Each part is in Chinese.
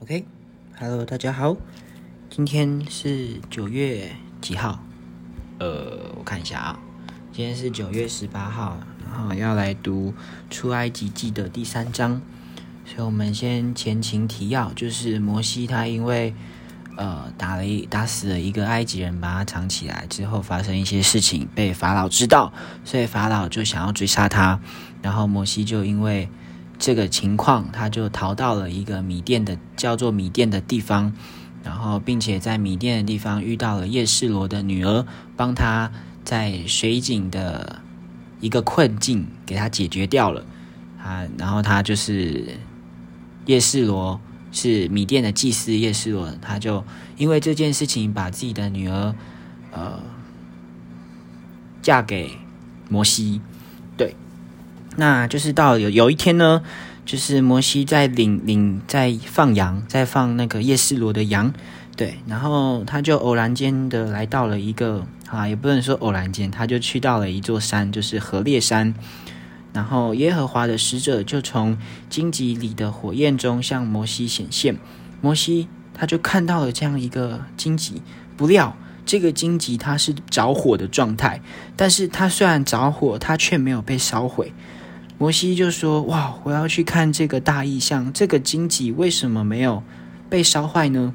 OK，Hello，大家好，今天是九月几号？呃，我看一下啊，今天是九月十八号，然后要来读出埃及记的第三章，所以我们先前情提要，就是摩西他因为呃打了一打死了一个埃及人，把他藏起来之后，发生一些事情被法老知道，所以法老就想要追杀他，然后摩西就因为。这个情况，他就逃到了一个米店的叫做米店的地方，然后并且在米店的地方遇到了叶世罗的女儿，帮他在水井的一个困境给他解决掉了。啊，然后他就是叶世罗是米店的祭司叶世罗，他就因为这件事情把自己的女儿呃嫁给摩西。对那就是到有有一天呢，就是摩西在领领在放羊，在放那个叶斯罗的羊，对，然后他就偶然间的来到了一个啊，也不能说偶然间，他就去到了一座山，就是河烈山，然后耶和华的使者就从荆棘里的火焰中向摩西显现，摩西他就看到了这样一个荆棘，不料这个荆棘它是着火的状态，但是它虽然着火，它却没有被烧毁。摩西就说：“哇，我要去看这个大异象，这个荆棘为什么没有被烧坏呢？”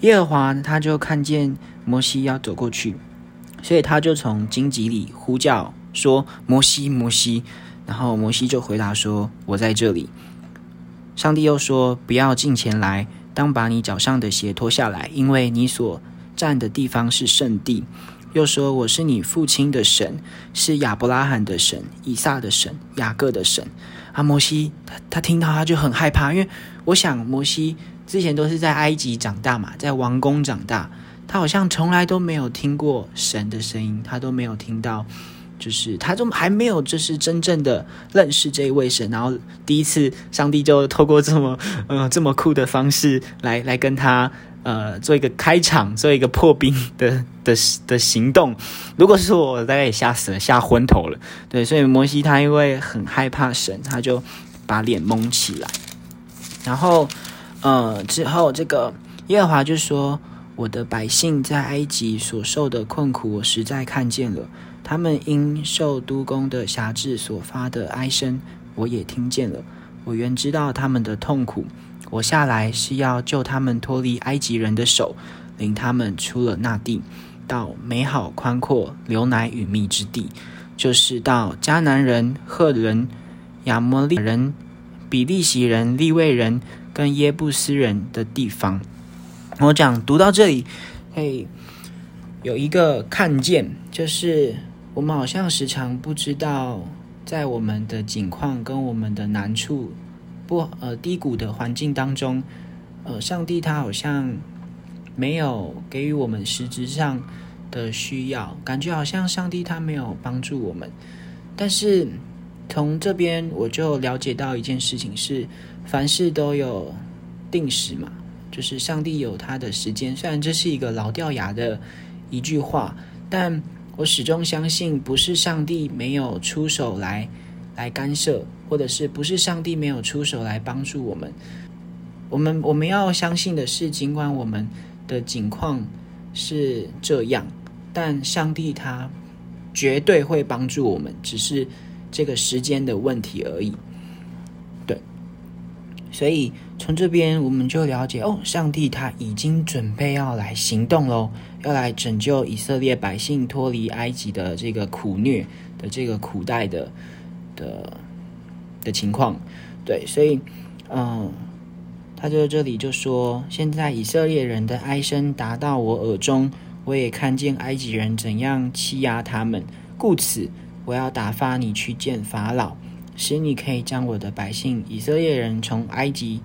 耶和华他就看见摩西要走过去，所以他就从荆棘里呼叫说：“摩西，摩西！”然后摩西就回答说：“我在这里。”上帝又说：“不要近前来，当把你脚上的鞋脱下来，因为你所站的地方是圣地。”又说：“我是你父亲的神，是亚伯拉罕的神、以撒的神、雅各的神。”啊，摩西他他听到他就很害怕，因为我想摩西之前都是在埃及长大嘛，在王宫长大，他好像从来都没有听过神的声音，他都没有听到，就是他都还没有就是真正的认识这一位神。然后第一次上帝就透过这么呃这么酷的方式来来跟他。呃，做一个开场，做一个破冰的的的行动。如果是我，大概也吓死了，吓昏头了。对，所以摩西他因为很害怕神，他就把脸蒙起来。然后，呃，之后这个耶和华就说：“我的百姓在埃及所受的困苦，我实在看见了；他们因受督工的辖制所发的哀声，我也听见了。我原知道他们的痛苦。”我下来是要救他们脱离埃及人的手，领他们出了那地，到美好宽阔、流奶与蜜之地，就是到迦南人、赫人、亚摩利人、比利洗人、利未人跟耶布斯人的地方。我讲读到这里，嘿，有一个看见，就是我们好像时常不知道，在我们的境况跟我们的难处。不，呃，低谷的环境当中，呃，上帝他好像没有给予我们实质上的需要，感觉好像上帝他没有帮助我们。但是从这边我就了解到一件事情是，凡事都有定时嘛，就是上帝有他的时间。虽然这是一个老掉牙的一句话，但我始终相信，不是上帝没有出手来。来干涉，或者是不是上帝没有出手来帮助我们？我们我们要相信的是，尽管我们的境况是这样，但上帝他绝对会帮助我们，只是这个时间的问题而已。对，所以从这边我们就了解，哦，上帝他已经准备要来行动喽，要来拯救以色列百姓脱离埃及的这个苦虐的这个苦代的。的的情况，对，所以，嗯，他就这里就说，现在以色列人的哀声达到我耳中，我也看见埃及人怎样欺压他们，故此我要打发你去见法老，使你可以将我的百姓以色列人从埃及，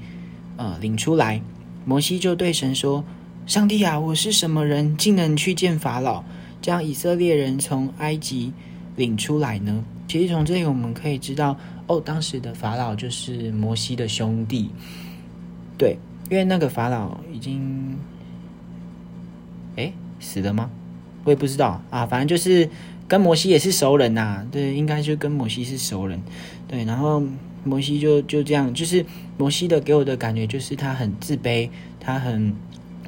呃，领出来。摩西就对神说：“上帝啊，我是什么人，竟能去见法老，将以色列人从埃及领出来呢？”其实从这里我们可以知道，哦，当时的法老就是摩西的兄弟，对，因为那个法老已经，哎，死了吗？我也不知道啊，反正就是跟摩西也是熟人呐，对，应该就跟摩西是熟人，对，然后摩西就就这样，就是摩西的给我的感觉就是他很自卑，他很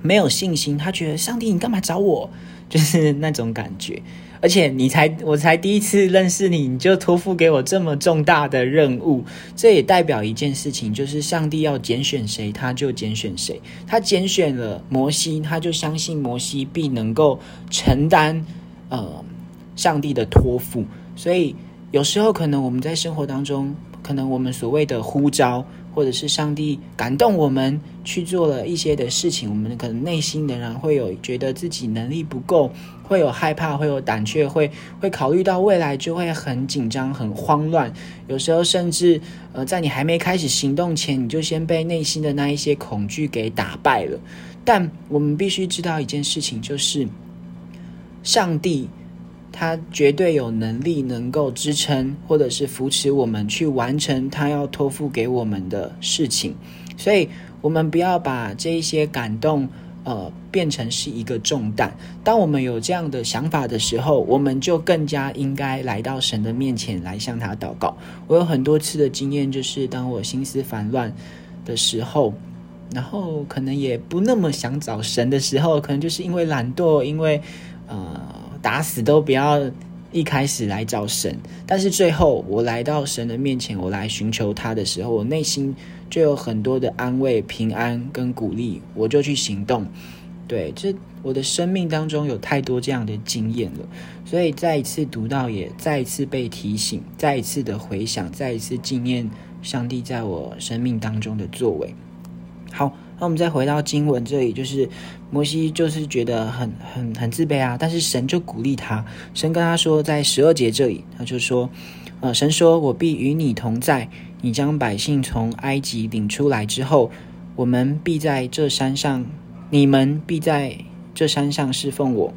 没有信心，他觉得上帝你干嘛找我，就是那种感觉。而且你才我才第一次认识你，你就托付给我这么重大的任务，这也代表一件事情，就是上帝要拣选谁，他就拣选谁。他拣选了摩西，他就相信摩西必能够承担呃上帝的托付。所以有时候可能我们在生活当中，可能我们所谓的呼召。或者是上帝感动我们去做了一些的事情，我们可能内心仍然会有觉得自己能力不够，会有害怕，会有胆怯，会会考虑到未来就会很紧张、很慌乱。有时候甚至呃，在你还没开始行动前，你就先被内心的那一些恐惧给打败了。但我们必须知道一件事情，就是上帝。他绝对有能力能够支撑或者是扶持我们去完成他要托付给我们的事情，所以我们不要把这一些感动呃变成是一个重担。当我们有这样的想法的时候，我们就更加应该来到神的面前来向他祷告。我有很多次的经验，就是当我心思烦乱的时候，然后可能也不那么想找神的时候，可能就是因为懒惰，因为呃。打死都不要一开始来找神，但是最后我来到神的面前，我来寻求他的时候，我内心就有很多的安慰、平安跟鼓励，我就去行动。对，这我的生命当中有太多这样的经验了，所以再一次读到，也再一次被提醒，再一次的回想，再一次纪念上帝在我生命当中的作为。好。那我们再回到经文这里，就是摩西就是觉得很很很自卑啊，但是神就鼓励他，神跟他说，在十二节这里，他就说，呃，神说，我必与你同在，你将百姓从埃及领出来之后，我们必在这山上，你们必在这山上侍奉我，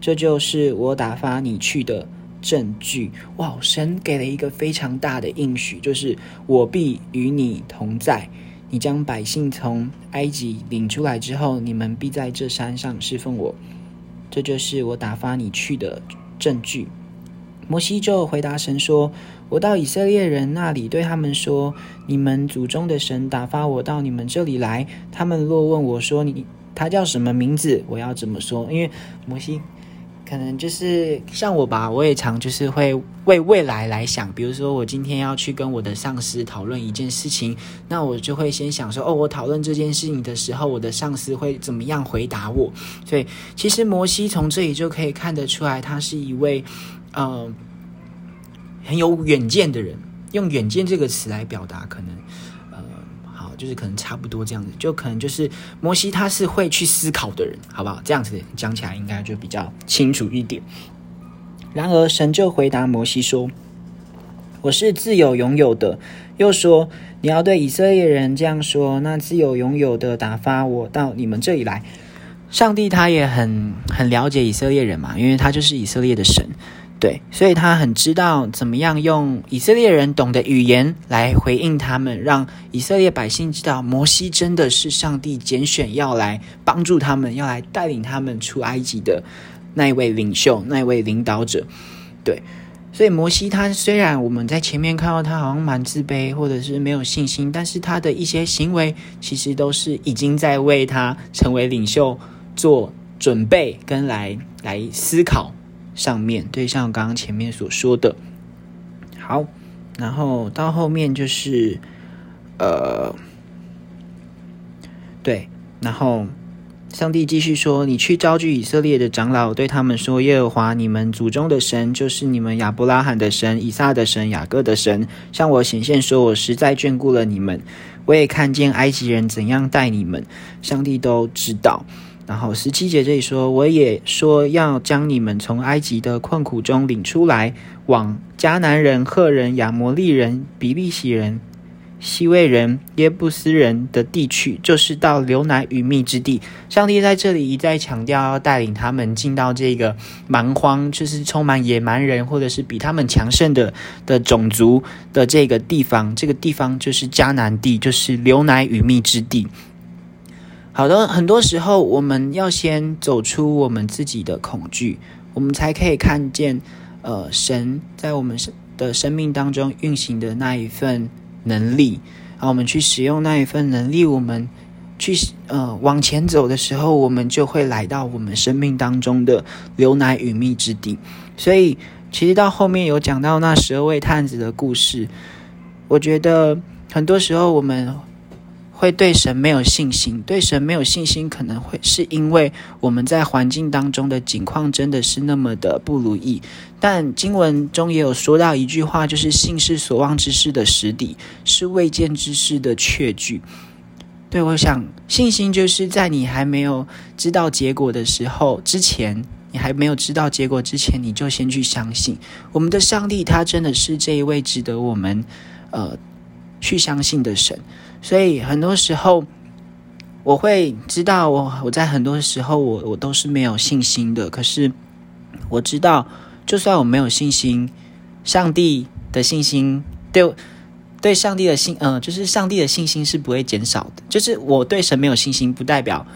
这就是我打发你去的证据。哇，神给了一个非常大的应许，就是我必与你同在。你将百姓从埃及领出来之后，你们必在这山上侍奉我，这就是我打发你去的证据。摩西就回答神说：“我到以色列人那里，对他们说：你们祖宗的神打发我到你们这里来。他们若问我说你他叫什么名字，我要怎么说？因为摩西。”可能就是像我吧，我也常就是会为未来来想。比如说，我今天要去跟我的上司讨论一件事情，那我就会先想说，哦，我讨论这件事情的时候，我的上司会怎么样回答我？所以，其实摩西从这里就可以看得出来，他是一位，呃，很有远见的人。用“远见”这个词来表达，可能。就是可能差不多这样子，就可能就是摩西他是会去思考的人，好不好？这样子讲起来应该就比较清楚一点。然而神就回答摩西说：“我是自有拥有的。”又说：“你要对以色列人这样说，那自有拥有的打发我到你们这里来。”上帝他也很很了解以色列人嘛，因为他就是以色列的神。对，所以他很知道怎么样用以色列人懂的语言来回应他们，让以色列百姓知道摩西真的是上帝拣选要来帮助他们，要来带领他们出埃及的那一位领袖、那一位领导者。对，所以摩西他虽然我们在前面看到他好像蛮自卑或者是没有信心，但是他的一些行为其实都是已经在为他成为领袖做准备跟来来思考。上面对，像刚刚前面所说的，好，然后到后面就是，呃，对，然后上帝继续说：“你去召集以色列的长老，对他们说：耶和华你们祖宗的神，就是你们亚伯拉罕的神、以撒的神、雅各的神，向我显现说：我实在眷顾了你们，我也看见埃及人怎样待你们，上帝都知道。”然后十七节这里说，我也说要将你们从埃及的困苦中领出来，往迦南人、赫人、亚摩利人、比利洗人、西魏人、耶布斯人的地区，就是到流奶与蜜之地。上帝在这里一再强调，要带领他们进到这个蛮荒，就是充满野蛮人或者是比他们强盛的的种族的这个地方。这个地方就是迦南地，就是流奶与蜜之地。好的，很多时候我们要先走出我们自己的恐惧，我们才可以看见，呃，神在我们的生命当中运行的那一份能力，然后我们去使用那一份能力，我们去呃往前走的时候，我们就会来到我们生命当中的牛奶与蜜之地。所以，其实到后面有讲到那十二位探子的故事，我觉得很多时候我们。会对神没有信心，对神没有信心，可能会是因为我们在环境当中的境况真的是那么的不如意。但经文中也有说到一句话，就是“信是所望之事的实底，是未见之事的确据”。对我想，信心就是在你还没有知道结果的时候之前，你还没有知道结果之前，你就先去相信我们的上帝，他真的是这一位值得我们呃去相信的神。所以很多时候，我会知道我我在很多时候我我都是没有信心的。可是我知道，就算我没有信心，上帝的信心对对上帝的信，嗯，就是上帝的信心是不会减少的。就是我对神没有信心，不代表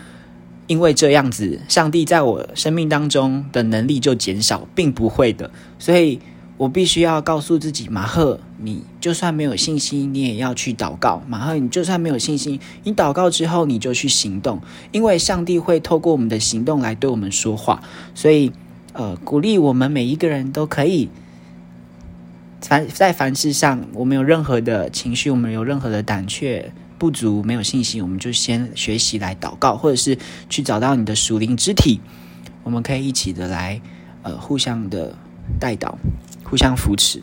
因为这样子，上帝在我生命当中的能力就减少，并不会的。所以。我必须要告诉自己，马赫，你就算没有信心，你也要去祷告。马赫，你就算没有信心，你祷告之后，你就去行动，因为上帝会透过我们的行动来对我们说话。所以，呃，鼓励我们每一个人都可以，凡在凡事上，我们有任何的情绪，我们有任何的胆怯不足，没有信心，我们就先学习来祷告，或者是去找到你的属灵肢体，我们可以一起的来，呃，互相的带导。互相扶持。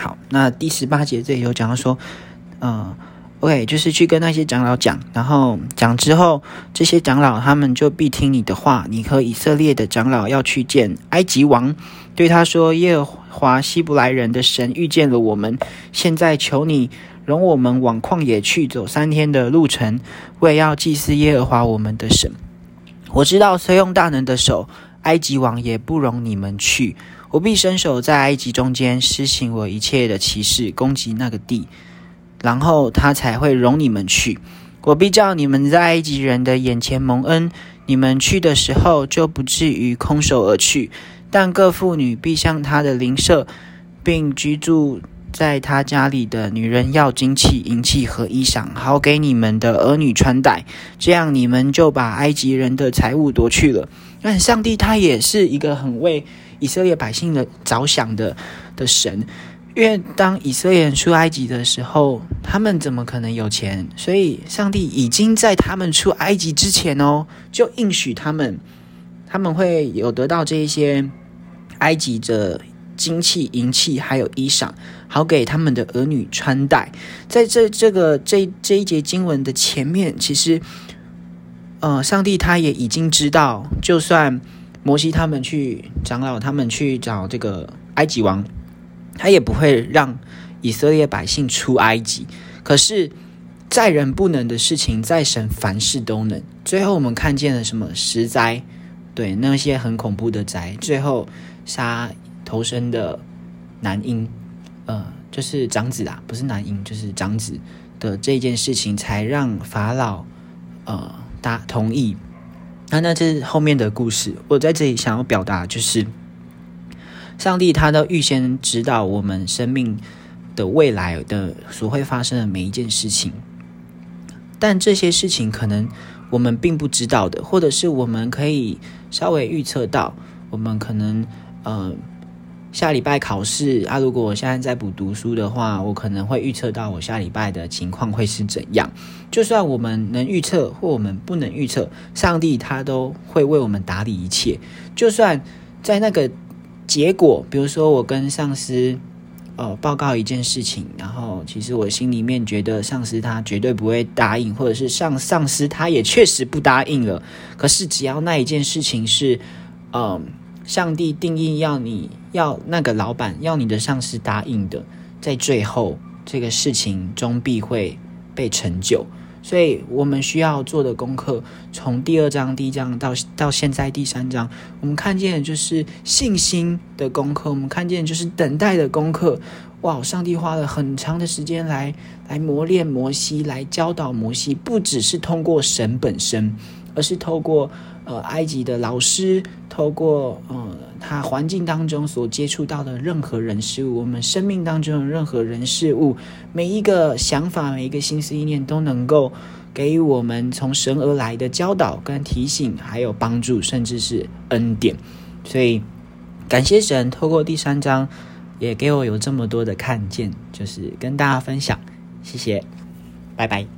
好，那第十八节这里有讲到说，嗯，OK，就是去跟那些长老讲，然后讲之后，这些长老他们就必听你的话。你和以色列的长老要去见埃及王，对他说：“耶和华希伯来人的神遇见了我们，现在求你容我们往旷野去走三天的路程，为要祭祀耶和华我们的神。我知道，虽用大能的手，埃及王也不容你们去。”我必伸手在埃及中间施行我一切的歧视，攻击那个地，然后他才会容你们去。我必叫你们在埃及人的眼前蒙恩，你们去的时候就不至于空手而去。但各妇女必向他的邻舍，并居住在他家里的女人要金器、银器和衣裳，好给你们的儿女穿戴。这样你们就把埃及人的财物夺去了。但上帝他也是一个很为。以色列百姓的着想的的神，因为当以色列人出埃及的时候，他们怎么可能有钱？所以上帝已经在他们出埃及之前哦，就应许他们，他们会有得到这一些埃及的金器、银器，还有衣裳，好给他们的儿女穿戴。在这这个这这一节经文的前面，其实，呃，上帝他也已经知道，就算。摩西他们去长老，他们去找这个埃及王，他也不会让以色列百姓出埃及。可是，在人不能的事情，在神凡事都能。最后我们看见了什么十灾？对，那些很恐怖的灾，最后杀头生的男婴，呃，就是长子啊，不是男婴，就是长子的这件事情，才让法老呃答同意。那那这是后面的故事。我在这里想要表达就是，上帝他都预先知道我们生命的未来的所会发生的每一件事情，但这些事情可能我们并不知道的，或者是我们可以稍微预测到，我们可能嗯。下礼拜考试啊！如果我现在在补读书的话，我可能会预测到我下礼拜的情况会是怎样。就算我们能预测，或我们不能预测，上帝他都会为我们打理一切。就算在那个结果，比如说我跟上司呃报告一件事情，然后其实我心里面觉得上司他绝对不会答应，或者是上上司他也确实不答应了。可是只要那一件事情是嗯。上帝定义要你要那个老板要你的上司答应的，在最后这个事情终必会被成就。所以我们需要做的功课，从第二章第一章到到现在第三章，我们看见的就是信心的功课，我们看见就是等待的功课。哇！上帝花了很长的时间来来磨练摩西，来教导摩西，不只是通过神本身，而是透过呃埃及的老师，透过呃他环境当中所接触到的任何人事物，我们生命当中的任何人事物，每一个想法，每一个心思意念，都能够给予我们从神而来的教导跟提醒，还有帮助，甚至是恩典。所以感谢神，透过第三章。也给我有这么多的看见，就是跟大家分享，谢谢，拜拜。